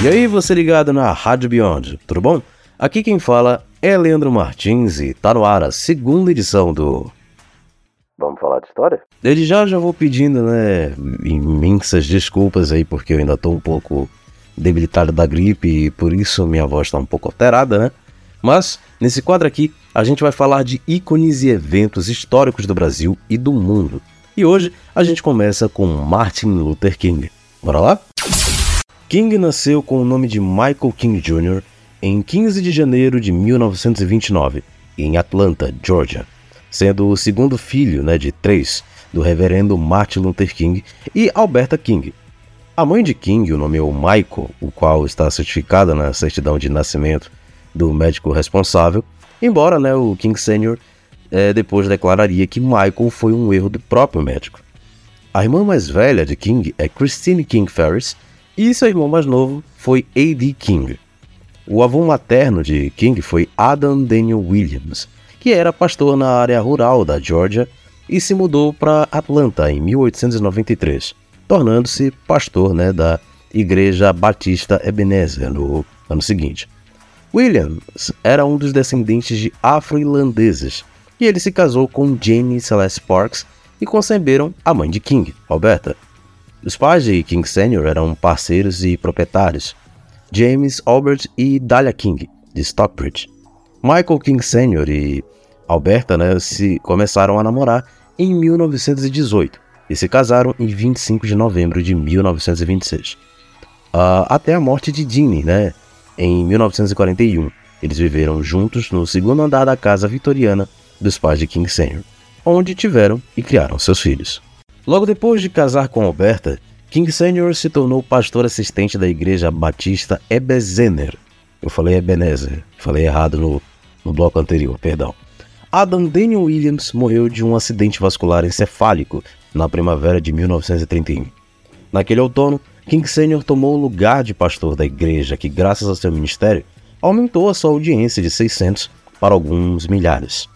E aí, você ligado na Rádio Beyond, tudo bom? Aqui quem fala é Leandro Martins e tá no ar a segunda edição do. Vamos falar de história? Desde já já vou pedindo, né, imensas desculpas aí, porque eu ainda tô um pouco debilitado da gripe e por isso minha voz tá um pouco alterada, né? Mas, nesse quadro aqui, a gente vai falar de ícones e eventos históricos do Brasil e do mundo. E hoje a gente começa com Martin Luther King. Bora lá? King nasceu com o nome de Michael King Jr. em 15 de janeiro de 1929, em Atlanta, Georgia, sendo o segundo filho né, de três do reverendo Martin Luther King e Alberta King. A mãe de King o nomeou Michael, o qual está certificada na certidão de nascimento do médico responsável, embora né, o King Sr é, depois declararia que Michael foi um erro do próprio médico. A irmã mais velha de King é Christine King Ferris e seu irmão mais novo foi A.D. King. O avô materno de King foi Adam Daniel Williams, que era pastor na área rural da Georgia e se mudou para Atlanta em 1893, tornando-se pastor né, da Igreja Batista Ebenezer no ano seguinte. Williams era um dos descendentes de afro-irlandeses e ele se casou com Jane Celeste Parks e conceberam a mãe de King, Alberta. Os pais de King Sr. eram parceiros e proprietários, James Albert e Dahlia King, de Stockbridge. Michael King Sr. e Alberta né, se começaram a namorar em 1918 e se casaram em 25 de novembro de 1926. Uh, ah, até a morte de Jeanne, né, em 1941. Eles viveram juntos no segundo andar da casa vitoriana dos pais de King Sr., onde tiveram e criaram seus filhos. Logo depois de casar com Alberta, King Sr. se tornou pastor assistente da igreja batista Ebenezer. Eu falei Ebenezer, falei errado no, no bloco anterior, perdão. Adam Daniel Williams morreu de um acidente vascular encefálico na primavera de 1931. Naquele outono, King Sr. tomou o lugar de pastor da igreja, que, graças ao seu ministério, aumentou a sua audiência de 600 para alguns milhares.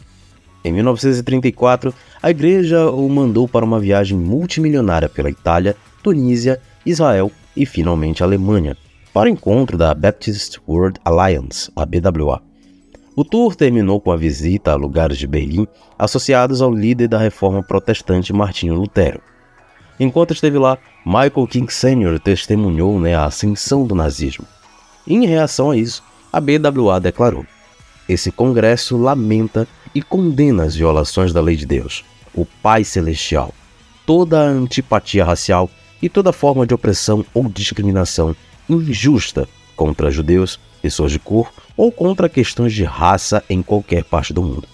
Em 1934, a igreja o mandou para uma viagem multimilionária pela Itália, Tunísia, Israel e finalmente Alemanha, para o encontro da Baptist World Alliance, a BWA. O tour terminou com a visita a lugares de Berlim associados ao líder da reforma protestante Martinho Lutero. Enquanto esteve lá, Michael King Sr. testemunhou né, a ascensão do nazismo. Em reação a isso, a BWA declarou: Esse congresso lamenta e condena as violações da lei de Deus, o Pai Celestial, toda a antipatia racial e toda forma de opressão ou discriminação injusta contra judeus, pessoas de cor ou contra questões de raça em qualquer parte do mundo.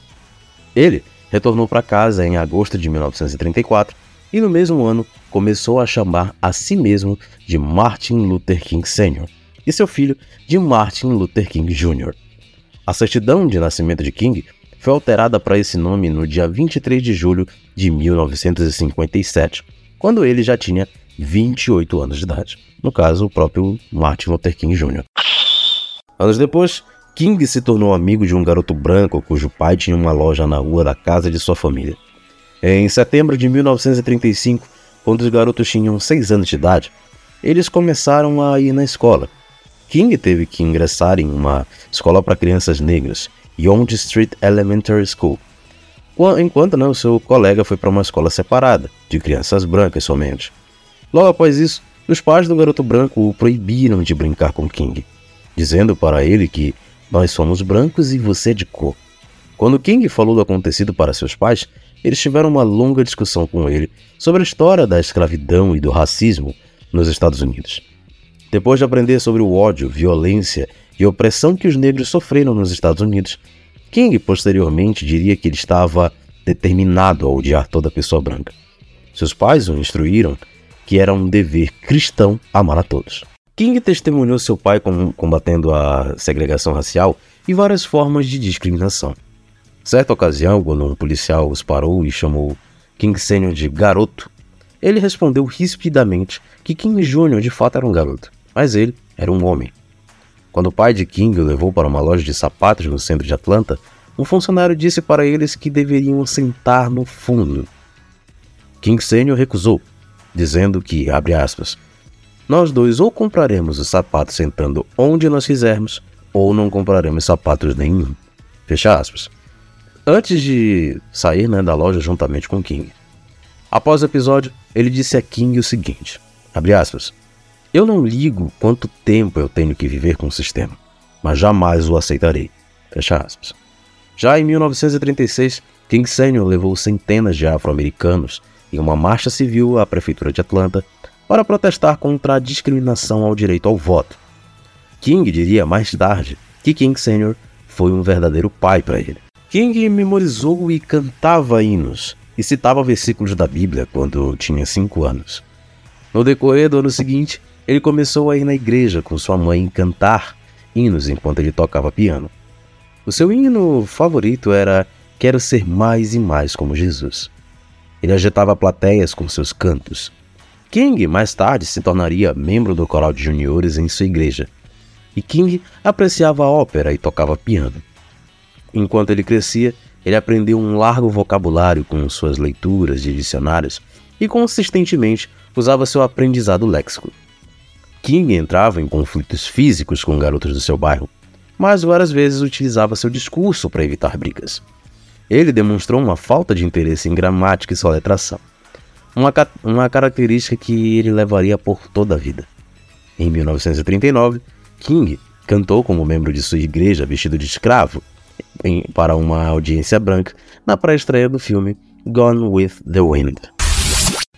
Ele retornou para casa em agosto de 1934 e no mesmo ano começou a chamar a si mesmo de Martin Luther King Sr. e seu filho de Martin Luther King Jr. A certidão de nascimento de King foi alterada para esse nome no dia 23 de julho de 1957, quando ele já tinha 28 anos de idade. No caso, o próprio Martin Luther King Jr. Anos depois, King se tornou amigo de um garoto branco cujo pai tinha uma loja na rua da casa de sua família. Em setembro de 1935, quando os garotos tinham 6 anos de idade, eles começaram a ir na escola. King teve que ingressar em uma escola para crianças negras Yonge Street Elementary School, enquanto né, o seu colega foi para uma escola separada, de crianças brancas somente. Logo após isso, os pais do garoto branco o proibiram de brincar com King, dizendo para ele que nós somos brancos e você é de cor. Quando King falou do acontecido para seus pais, eles tiveram uma longa discussão com ele sobre a história da escravidão e do racismo nos Estados Unidos. Depois de aprender sobre o ódio, violência e opressão que os negros sofreram nos Estados Unidos, King posteriormente diria que ele estava determinado a odiar toda pessoa branca. Seus pais o instruíram que era um dever cristão amar a todos. King testemunhou seu pai combatendo a segregação racial e várias formas de discriminação. Certa ocasião, quando um policial os parou e chamou King Sr. de garoto, ele respondeu rispidamente que King Jr. de fato era um garoto, mas ele era um homem. Quando o pai de King o levou para uma loja de sapatos no centro de Atlanta, um funcionário disse para eles que deveriam sentar no fundo. King Sr. recusou, dizendo que, abre aspas, nós dois ou compraremos os sapatos sentando onde nós quisermos, ou não compraremos sapatos nenhum. Fecha aspas. Antes de sair né, da loja juntamente com King. Após o episódio, ele disse a King o seguinte: abre aspas. Eu não ligo quanto tempo eu tenho que viver com o sistema, mas jamais o aceitarei. Fecha aspas. Já em 1936, King Senior levou centenas de afro-americanos em uma marcha civil à prefeitura de Atlanta para protestar contra a discriminação ao direito ao voto. King diria mais tarde que King Senior foi um verdadeiro pai para ele. King memorizou e cantava hinos e citava versículos da Bíblia quando tinha cinco anos. No decorrer do ano seguinte, ele começou a ir na igreja com sua mãe cantar hinos enquanto ele tocava piano. O seu hino favorito era Quero ser mais e mais como Jesus. Ele agitava plateias com seus cantos. King mais tarde se tornaria membro do coral de juniores em sua igreja. E King apreciava a ópera e tocava piano. Enquanto ele crescia, ele aprendeu um largo vocabulário com suas leituras de dicionários e consistentemente usava seu aprendizado léxico. King entrava em conflitos físicos com garotos do seu bairro, mas várias vezes utilizava seu discurso para evitar brigas. Ele demonstrou uma falta de interesse em gramática e soletração, uma, uma característica que ele levaria por toda a vida. Em 1939, King cantou como membro de sua igreja vestido de escravo em, para uma audiência branca na pré-estreia do filme Gone with the Wind.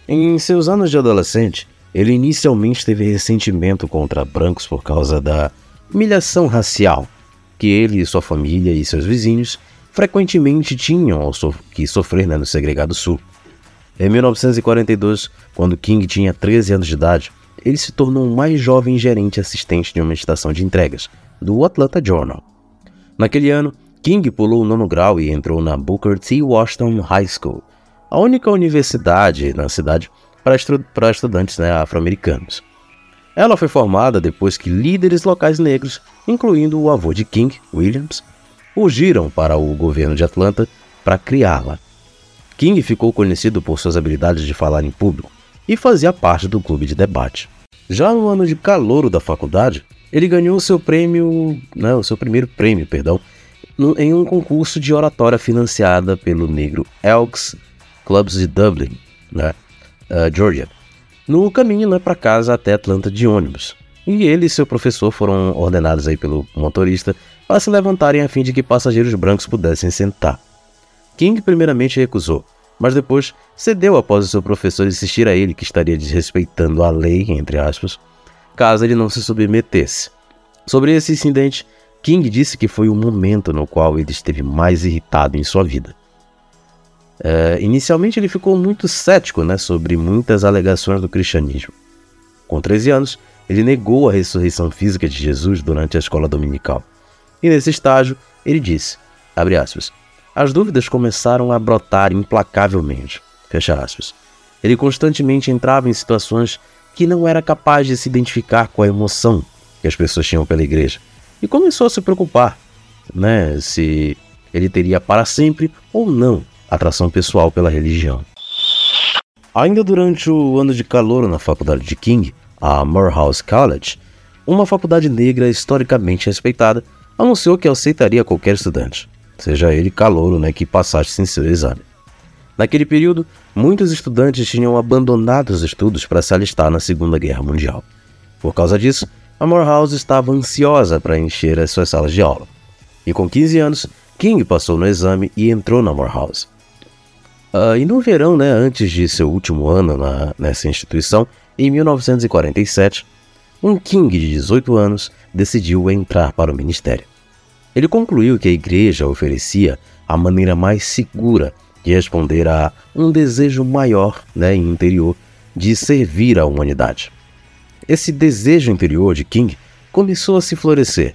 Em seus anos de adolescente, ele inicialmente teve ressentimento contra brancos por causa da humilhação racial que ele sua família e seus vizinhos frequentemente tinham que sofrer né, no segregado sul. Em 1942, quando King tinha 13 anos de idade, ele se tornou o mais jovem gerente assistente de uma estação de entregas, do Atlanta Journal. Naquele ano, King pulou o nono grau e entrou na Booker T. Washington High School, a única universidade na cidade para, estu para estudantes né, afro-americanos. Ela foi formada depois que líderes locais negros, incluindo o avô de King, Williams, fugiram para o governo de Atlanta para criá-la. King ficou conhecido por suas habilidades de falar em público e fazia parte do clube de debate. Já no ano de calouro da faculdade, ele ganhou seu prêmio, né, o seu primeiro prêmio, perdão, em um concurso de oratória financiada pelo negro Elks Clubs de Dublin, né, uh, Georgia, no caminho né, para casa até Atlanta de ônibus. E ele e seu professor foram ordenados aí pelo motorista para se levantarem a fim de que passageiros brancos pudessem sentar. King primeiramente recusou, mas depois cedeu após o seu professor insistir a ele que estaria desrespeitando a lei, entre aspas, caso ele não se submetesse. Sobre esse incidente, King disse que foi o momento no qual ele esteve mais irritado em sua vida. É, inicialmente ele ficou muito cético né, sobre muitas alegações do cristianismo. Com 13 anos, ele negou a ressurreição física de Jesus durante a escola dominical. E nesse estágio, ele disse, aspas, as dúvidas começaram a brotar implacavelmente, fecha aspas. Ele constantemente entrava em situações que não era capaz de se identificar com a emoção que as pessoas tinham pela igreja e começou a se preocupar, né, se ele teria para sempre ou não atração pessoal pela religião. Ainda durante o ano de calor na faculdade de King, a Morehouse College, uma faculdade negra historicamente respeitada, anunciou que aceitaria qualquer estudante, seja ele calouro né, que passasse sem seu exame. Naquele período, muitos estudantes tinham abandonado os estudos para se alistar na Segunda Guerra Mundial. Por causa disso, a Morehouse estava ansiosa para encher as suas salas de aula. E com 15 anos, King passou no exame e entrou na Morehouse. Uh, e no verão, né, antes de seu último ano na, nessa instituição, em 1947, um King de 18 anos decidiu entrar para o ministério. Ele concluiu que a igreja oferecia a maneira mais segura de responder a um desejo maior né, interior de servir à humanidade. Esse desejo interior de King começou a se florescer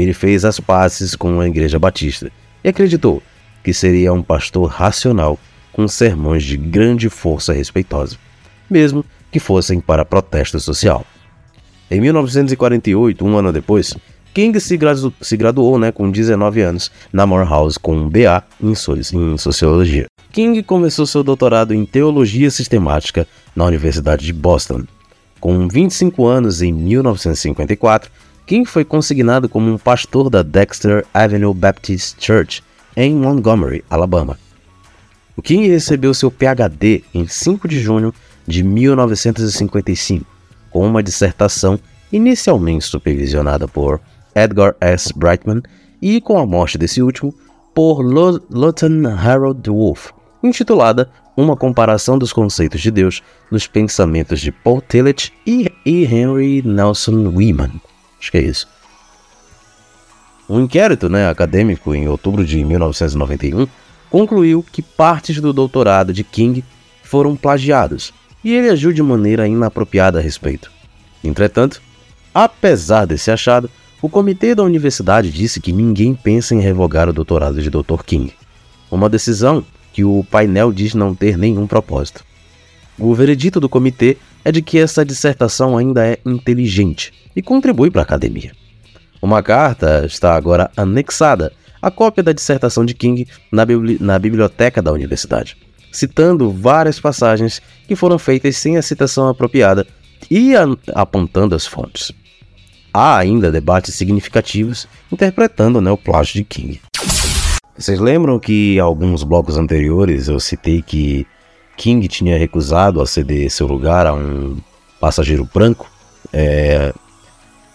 ele fez as pazes com a Igreja Batista e acreditou que seria um pastor racional com sermões de grande força respeitosa, mesmo que fossem para protesto social. Em 1948, um ano depois, King se, gradu se graduou né, com 19 anos na Morehouse com um BA em, so em Sociologia. King começou seu doutorado em Teologia Sistemática na Universidade de Boston. Com 25 anos em 1954, King foi consignado como um pastor da Dexter Avenue Baptist Church em Montgomery, Alabama. O King recebeu seu PhD em 5 de junho de 1955, com uma dissertação inicialmente supervisionada por Edgar S. Brightman e, com a morte desse último, por Lawton Harold Wolff, intitulada Uma comparação dos conceitos de Deus nos pensamentos de Paul Tillich e, e Henry Nelson Weeman. Acho que é isso. Um inquérito né, acadêmico em outubro de 1991 concluiu que partes do doutorado de King foram plagiados e ele agiu de maneira inapropriada a respeito. Entretanto, apesar desse achado, o comitê da universidade disse que ninguém pensa em revogar o doutorado de Dr. King, uma decisão que o painel diz não ter nenhum propósito. O veredito do comitê é de que essa dissertação ainda é inteligente e contribui para a academia. Uma carta está agora anexada à cópia da dissertação de King na, bibli na biblioteca da universidade, citando várias passagens que foram feitas sem a citação apropriada e apontando as fontes há ainda debates significativos interpretando né, o plágio de King. Vocês lembram que alguns blocos anteriores eu citei que King tinha recusado a ceder seu lugar a um passageiro branco é,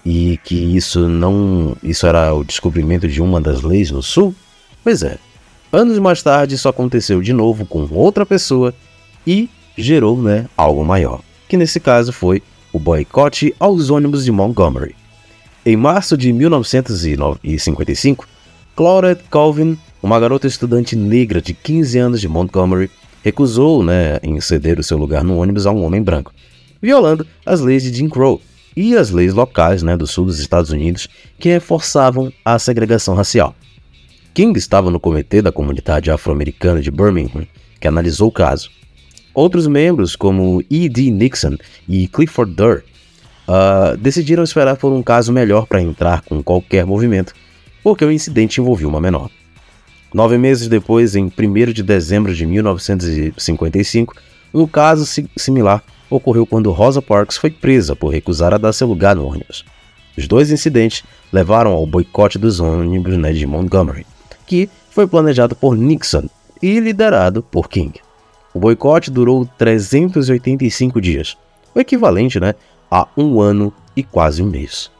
e que isso não isso era o descobrimento de uma das leis no sul? Pois é. Anos mais tarde isso aconteceu de novo com outra pessoa e gerou né, algo maior, que nesse caso foi o boicote aos ônibus de Montgomery. Em março de 1955, Claudette Colvin, uma garota estudante negra de 15 anos de Montgomery, recusou né, em ceder o seu lugar no ônibus a um homem branco, violando as leis de Jim Crow e as leis locais né, do sul dos Estados Unidos que reforçavam a segregação racial. King estava no comitê da comunidade afro-americana de Birmingham, que analisou o caso. Outros membros, como E.D. Nixon e Clifford Durr, uh, decidiram esperar por um caso melhor para entrar com qualquer movimento, porque o incidente envolvia uma menor. Nove meses depois, em 1 de dezembro de 1955, um caso similar ocorreu quando Rosa Parks foi presa por recusar a dar seu lugar no ônibus. Os dois incidentes levaram ao boicote dos ônibus né, de Montgomery, que foi planejado por Nixon e liderado por King. O boicote durou 385 dias, o equivalente né, há um ano e quase um mês.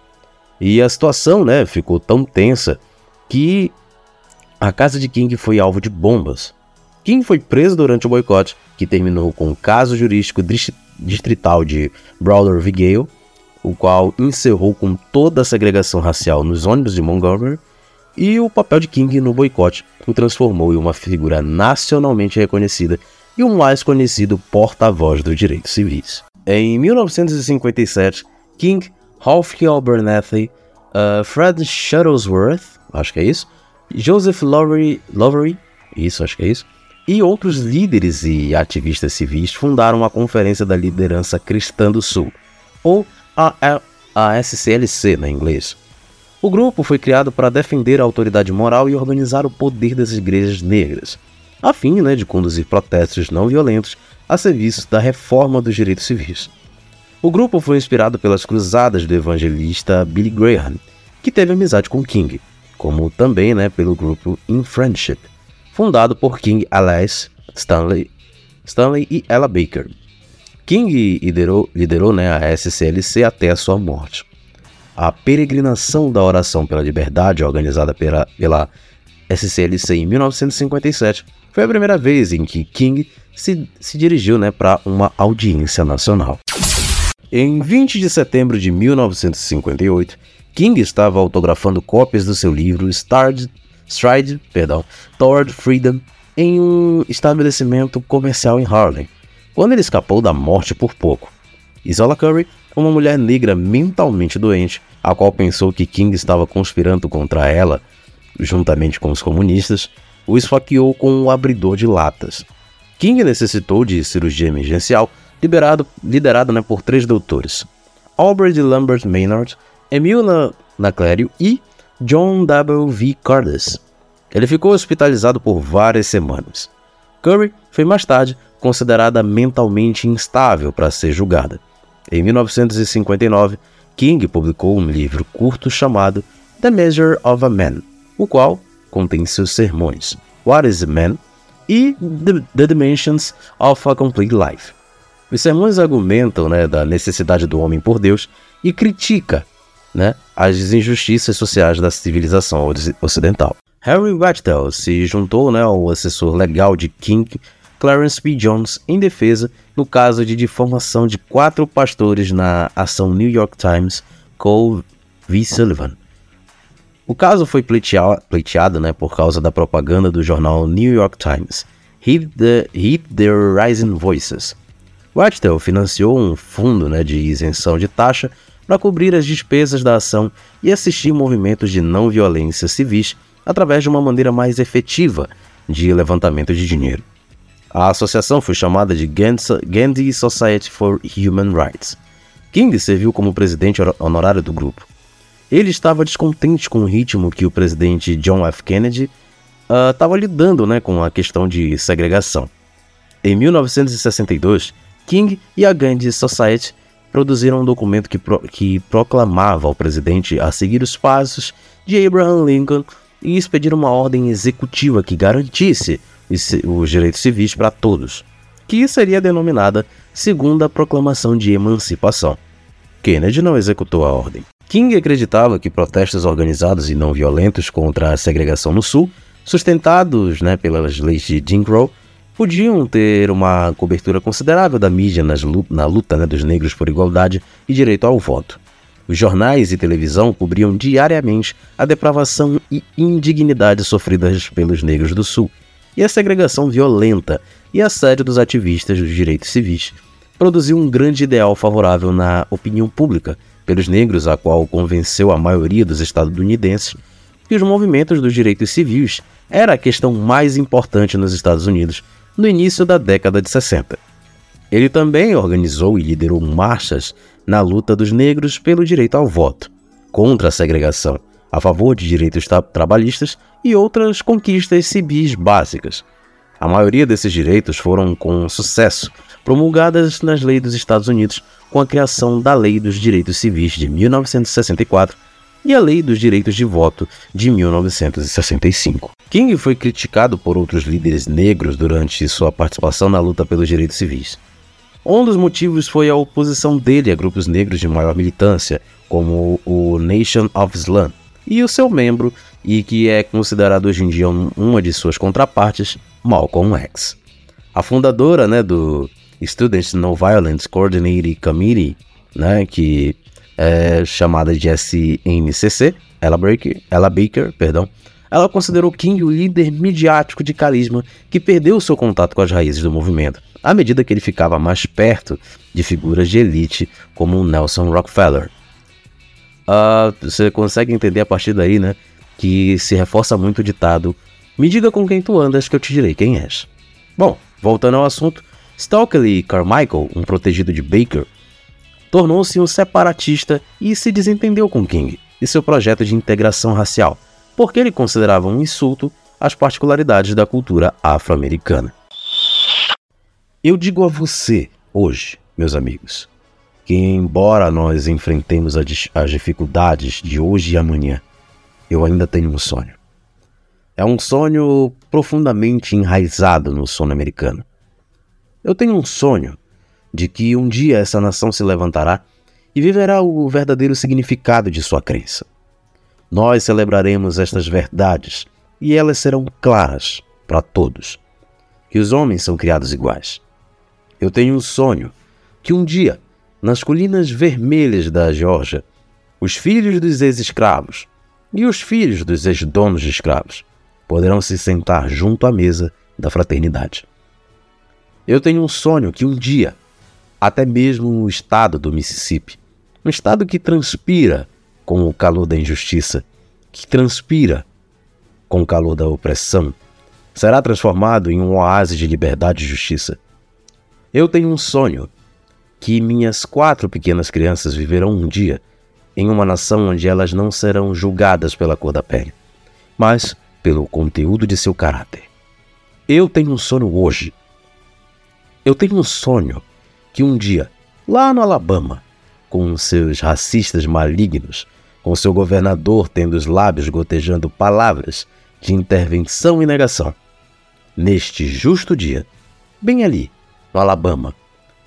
E a situação né, ficou tão tensa que a casa de King foi alvo de bombas. King foi preso durante o boicote, que terminou com o caso jurídico distrital de Browder v. Gale, o qual encerrou com toda a segregação racial nos ônibus de Montgomery, e o papel de King no boicote o transformou em uma figura nacionalmente reconhecida e o mais conhecido porta-voz dos direitos civis. Em 1957, King, Ralph Abernathy, uh, Fred Shuttlesworth, acho que é isso, Joseph Lowery, Lowery, isso, acho que é isso, e outros líderes e ativistas civis fundaram a Conferência da Liderança Cristã do Sul, ou a, SCLC na inglês. O grupo foi criado para defender a autoridade moral e organizar o poder das igrejas negras, a fim né, de conduzir protestos não violentos a serviço da reforma dos direitos civis. O grupo foi inspirado pelas cruzadas do evangelista Billy Graham, que teve amizade com King, como também né, pelo grupo In Friendship, fundado por King, Alice, Stanley, Stanley e Ella Baker. King liderou, liderou né, a SCLC até a sua morte. A peregrinação da oração pela liberdade, organizada pela, pela SCLC em 1957, foi a primeira vez em que King se, se dirigiu né, para uma audiência nacional. Em 20 de setembro de 1958, King estava autografando cópias do seu livro Starred, Stride perdão, Toward Freedom em um estabelecimento comercial em Harlem, quando ele escapou da morte por pouco. Isola Curry, uma mulher negra mentalmente doente, a qual pensou que King estava conspirando contra ela, juntamente com os comunistas, o esfaqueou com um abridor de latas. King necessitou de cirurgia emergencial, liberado, liderada né, por três doutores: Albert Lambert Maynard, Emil Naclério e John W. V. Cardes. Ele ficou hospitalizado por várias semanas. Curry foi mais tarde considerada mentalmente instável para ser julgada. Em 1959, King publicou um livro curto chamado The Measure of a Man, o qual contém seus sermões What is a Man e The, The Dimensions of a Complete Life. Os sermões argumentam né, da necessidade do homem por Deus e critica né, as injustiças sociais da civilização ocidental. Harry Wachtel se juntou né, ao assessor legal de King, Clarence P. Jones, em defesa no caso de difamação de quatro pastores na ação New York Times Cole v. Sullivan. O caso foi pleiteado, pleiteado né, por causa da propaganda do jornal New York Times, Heed the, Heed the Rising Voices. Wachtel financiou um fundo né, de isenção de taxa para cobrir as despesas da ação e assistir movimentos de não violência civis através de uma maneira mais efetiva de levantamento de dinheiro. A associação foi chamada de Gandhi Society for Human Rights. King serviu como presidente honorário do grupo. Ele estava descontente com o ritmo que o presidente John F. Kennedy estava uh, lidando né, com a questão de segregação. Em 1962, King e a Gandhi Society produziram um documento que, pro, que proclamava ao presidente a seguir os passos de Abraham Lincoln e expedir uma ordem executiva que garantisse os direitos civis para todos, que seria denominada Segunda Proclamação de Emancipação. Kennedy não executou a ordem. King acreditava que protestos organizados e não violentos contra a segregação no Sul, sustentados né, pelas leis de Jim Crow, podiam ter uma cobertura considerável da mídia na luta né, dos negros por igualdade e direito ao voto. Os jornais e televisão cobriam diariamente a depravação e indignidade sofridas pelos negros do Sul e a segregação violenta e assédio dos ativistas dos direitos civis produziu um grande ideal favorável na opinião pública pelos negros, a qual convenceu a maioria dos estadunidenses que os movimentos dos direitos civis era a questão mais importante nos Estados Unidos no início da década de 60. Ele também organizou e liderou marchas na luta dos negros pelo direito ao voto, contra a segregação, a favor de direitos tra trabalhistas e outras conquistas civis básicas. A maioria desses direitos foram com sucesso promulgadas nas leis dos Estados Unidos com a criação da Lei dos Direitos Civis de 1964 e a Lei dos Direitos de Voto de 1965. King foi criticado por outros líderes negros durante sua participação na luta pelos direitos civis. Um dos motivos foi a oposição dele a grupos negros de maior militância, como o Nation of Islam, e o seu membro, e que é considerado hoje em dia uma de suas contrapartes, Malcolm X. A fundadora né, do Students No Violence Coordinating Committee, né, que é chamada de SNCC, Ella Baker, Ella Baker perdão, ela considerou King o líder midiático de carisma que perdeu seu contato com as raízes do movimento, à medida que ele ficava mais perto de figuras de elite como Nelson Rockefeller. Uh, você consegue entender a partir daí, né, que se reforça muito o ditado Me diga com quem tu andas que eu te direi quem és. Bom, voltando ao assunto, Stokely Carmichael, um protegido de Baker, tornou-se um separatista e se desentendeu com King e seu projeto de integração racial, porque ele considerava um insulto às particularidades da cultura afro-americana. Eu digo a você, hoje, meus amigos, que embora nós enfrentemos as dificuldades de hoje e amanhã, eu ainda tenho um sonho. É um sonho profundamente enraizado no sono americano. Eu tenho um sonho de que um dia essa nação se levantará e viverá o verdadeiro significado de sua crença. Nós celebraremos estas verdades e elas serão claras para todos: que os homens são criados iguais. Eu tenho um sonho que um dia, nas colinas vermelhas da Geórgia, os filhos dos ex-escravos e os filhos dos ex-donos de escravos poderão se sentar junto à mesa da fraternidade. Eu tenho um sonho que um dia, até mesmo o estado do Mississippi, um estado que transpira com o calor da injustiça, que transpira com o calor da opressão, será transformado em um oásis de liberdade e justiça. Eu tenho um sonho que minhas quatro pequenas crianças viverão um dia em uma nação onde elas não serão julgadas pela cor da pele, mas pelo conteúdo de seu caráter. Eu tenho um sonho hoje. Eu tenho um sonho que um dia lá no Alabama, com seus racistas malignos, com seu governador tendo os lábios gotejando palavras de intervenção e negação. Neste justo dia, bem ali, no Alabama,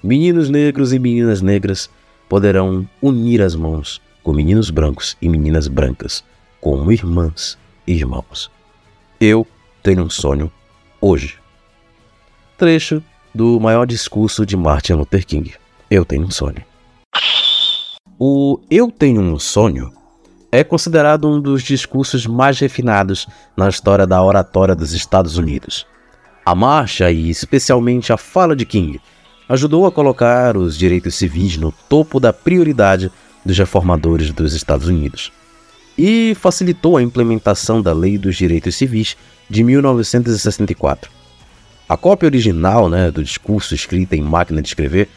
meninos negros e meninas negras poderão unir as mãos com meninos brancos e meninas brancas, como irmãs e irmãos. Eu tenho um sonho hoje. Trecho do maior discurso de Martin Luther King. Eu tenho um sonho. O Eu tenho um sonho é considerado um dos discursos mais refinados na história da oratória dos Estados Unidos. A marcha e especialmente a fala de King ajudou a colocar os direitos civis no topo da prioridade dos reformadores dos Estados Unidos e facilitou a implementação da Lei dos Direitos Civis de 1964. A cópia original né, do discurso escrita em máquina de escrever,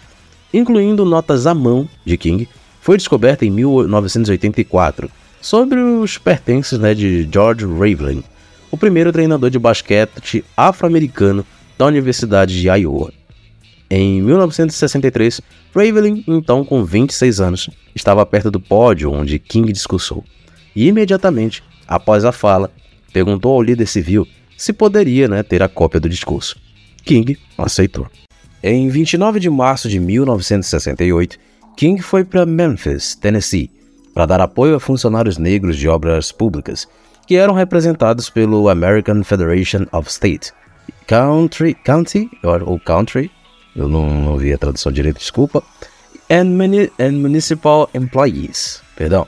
incluindo notas à mão de King, foi descoberta em 1984 sobre os pertences né, de George Raveling, o primeiro treinador de basquete afro-americano da Universidade de Iowa. Em 1963, Raveling, então com 26 anos, estava perto do pódio onde King discursou. E imediatamente, após a fala, perguntou ao líder civil se poderia né, ter a cópia do discurso. King aceitou. Em 29 de março de 1968, King foi para Memphis, Tennessee, para dar apoio a funcionários negros de obras públicas, que eram representados pelo American Federation of State, Country, County ou Country, eu não, não vi a tradução direito, desculpa, and, muni, and Municipal Employees, perdão.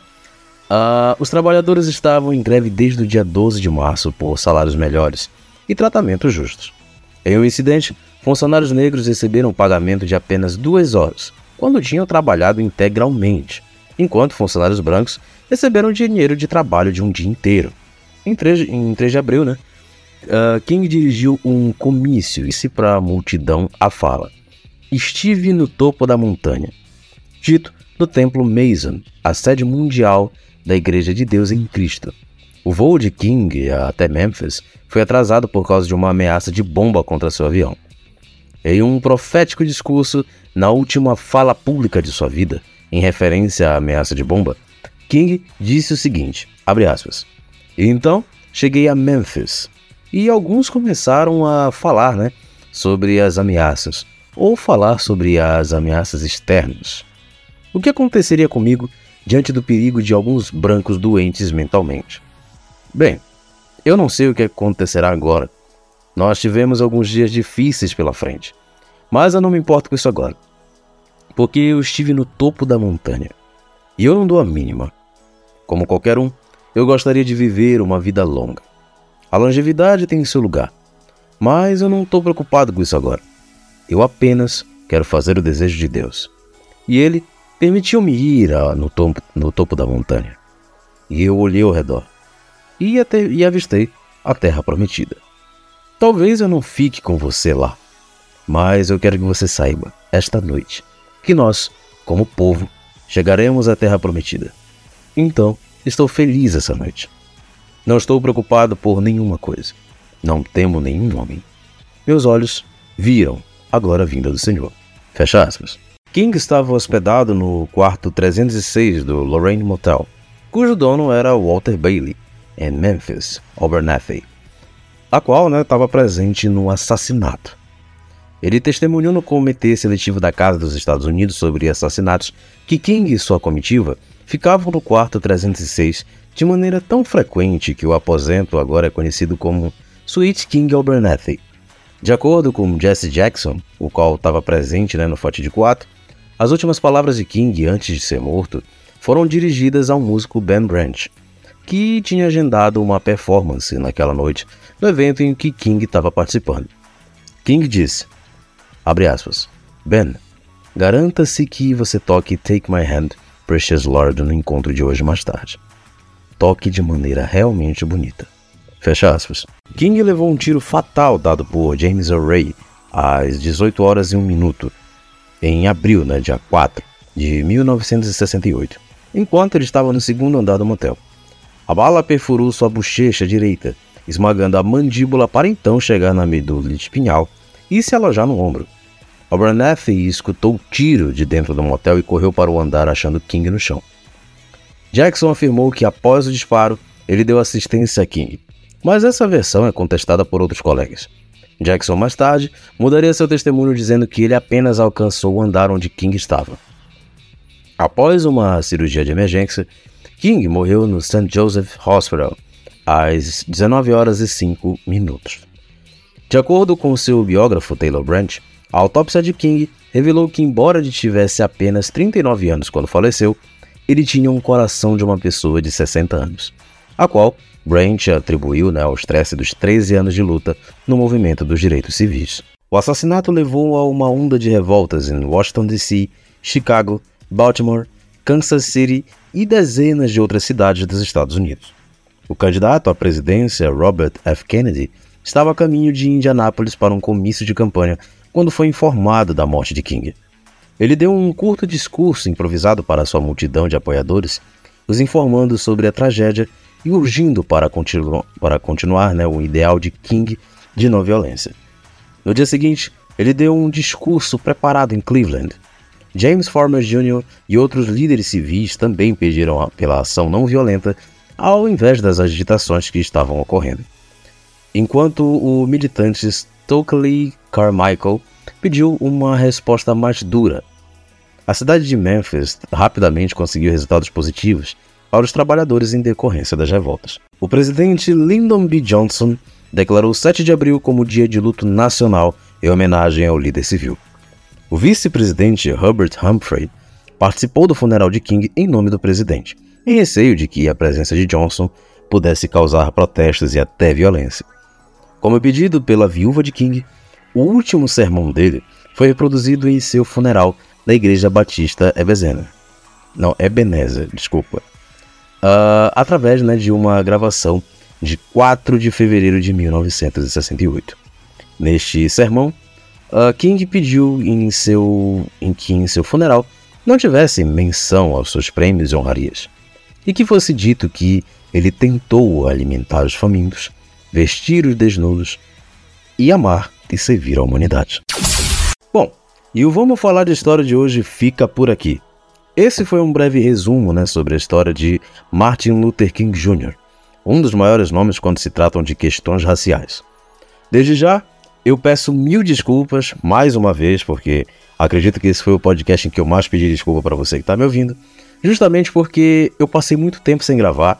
Uh, os trabalhadores estavam em greve desde o dia 12 de março por salários melhores e tratamentos justos. Em um incidente, funcionários negros receberam pagamento de apenas duas horas, quando tinham trabalhado integralmente, enquanto funcionários brancos receberam dinheiro de trabalho de um dia inteiro. Em 3, em 3 de abril, né, uh, King dirigiu um comício e disse para a multidão a fala: Estive no topo da montanha, dito no Templo Mason, a sede mundial da Igreja de Deus em Cristo. O voo de King até Memphis foi atrasado por causa de uma ameaça de bomba contra seu avião. Em um profético discurso na última fala pública de sua vida, em referência à ameaça de bomba, King disse o seguinte, aspas, Então, cheguei a Memphis, e alguns começaram a falar né, sobre as ameaças, ou falar sobre as ameaças externas. O que aconteceria comigo diante do perigo de alguns brancos doentes mentalmente? Bem, eu não sei o que acontecerá agora. Nós tivemos alguns dias difíceis pela frente, mas eu não me importo com isso agora porque eu estive no topo da montanha. E eu não dou a mínima. Como qualquer um, eu gostaria de viver uma vida longa. A longevidade tem seu lugar, mas eu não estou preocupado com isso agora. Eu apenas quero fazer o desejo de Deus. E ele permitiu-me ir no, topo, no topo da montanha. E eu olhei ao redor e, até, e avistei a terra prometida. Talvez eu não fique com você lá, mas eu quero que você saiba, esta noite, que nós, como povo, chegaremos à Terra Prometida. Então, estou feliz essa noite. Não estou preocupado por nenhuma coisa. Não temo nenhum homem. Meus olhos viram a vinda do Senhor. Fecha aspas. King estava hospedado no quarto 306 do Lorraine Motel, cujo dono era Walter Bailey, em Memphis, Abernathy, a qual estava né, presente no assassinato. Ele testemunhou no Comitê Seletivo da Casa dos Estados Unidos sobre assassinatos que King e sua comitiva ficavam no quarto 306 de maneira tão frequente que o aposento agora é conhecido como Suite King Abernathy. De acordo com Jesse Jackson, o qual estava presente né, no de 4, as últimas palavras de King antes de ser morto foram dirigidas ao músico Ben Branch, que tinha agendado uma performance naquela noite no evento em que King estava participando. King disse: aspas. Ben, garanta-se que você toque Take My Hand, Precious Lord no encontro de hoje mais tarde. Toque de maneira realmente bonita. Fecha aspas. King levou um tiro fatal dado por James Array às 18 horas e 1 minuto, em abril, né, dia 4 de 1968, enquanto ele estava no segundo andar do motel. A bala perfurou sua bochecha direita, esmagando a mandíbula para então chegar na medula espinhal e se alojar no ombro. Abernathy escutou tiro de dentro do motel e correu para o andar achando King no chão. Jackson afirmou que após o disparo, ele deu assistência a King, mas essa versão é contestada por outros colegas. Jackson mais tarde mudaria seu testemunho dizendo que ele apenas alcançou o andar onde King estava. Após uma cirurgia de emergência, King morreu no St. Joseph Hospital às 19 horas e 5 minutos. De acordo com seu biógrafo Taylor Branch, a autópsia de King revelou que, embora ele tivesse apenas 39 anos quando faleceu, ele tinha um coração de uma pessoa de 60 anos, a qual Branch atribuiu né, ao estresse dos 13 anos de luta no movimento dos direitos civis. O assassinato levou a uma onda de revoltas em Washington DC, Chicago, Baltimore, Kansas City e dezenas de outras cidades dos Estados Unidos. O candidato à presidência, Robert F. Kennedy, estava a caminho de Indianápolis para um comício de campanha quando foi informado da morte de King. Ele deu um curto discurso improvisado para sua multidão de apoiadores, os informando sobre a tragédia e urgindo para, continu para continuar né, o ideal de King de não violência. No dia seguinte, ele deu um discurso preparado em Cleveland. James Farmer Jr. e outros líderes civis também pediram pela ação não violenta, ao invés das agitações que estavam ocorrendo. Enquanto o militante Stokely Carmichael pediu uma resposta mais dura. A cidade de Memphis rapidamente conseguiu resultados positivos para os trabalhadores em decorrência das revoltas. O presidente Lyndon B. Johnson declarou 7 de abril como dia de luto nacional em homenagem ao líder civil. O vice-presidente Herbert Humphrey participou do funeral de King em nome do presidente, em receio de que a presença de Johnson pudesse causar protestos e até violência. Como pedido pela viúva de King, o último sermão dele foi reproduzido em seu funeral na Igreja Batista Ebenezer. Não, Ebenezer, desculpa. Uh, através né, de uma gravação de 4 de fevereiro de 1968. Neste sermão, uh, King pediu em, seu, em que em seu funeral não tivesse menção aos seus prêmios e honrarias, e que fosse dito que ele tentou alimentar os famintos, vestir os desnudos e amar e servir a humanidade. Bom, e o Vamos Falar de História de hoje fica por aqui. Esse foi um breve resumo né, sobre a história de Martin Luther King Jr., um dos maiores nomes quando se tratam de questões raciais. Desde já, eu peço mil desculpas mais uma vez, porque acredito que esse foi o podcast em que eu mais pedi desculpa para você que está me ouvindo, justamente porque eu passei muito tempo sem gravar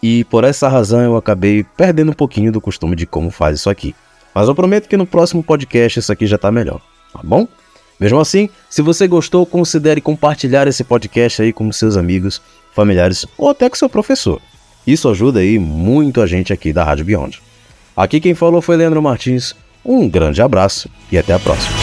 e por essa razão eu acabei perdendo um pouquinho do costume de como faz isso aqui. Mas eu prometo que no próximo podcast isso aqui já tá melhor, tá bom? Mesmo assim, se você gostou, considere compartilhar esse podcast aí com seus amigos, familiares ou até com seu professor. Isso ajuda aí muito a gente aqui da Rádio Beyond. Aqui quem falou foi Leandro Martins. Um grande abraço e até a próxima.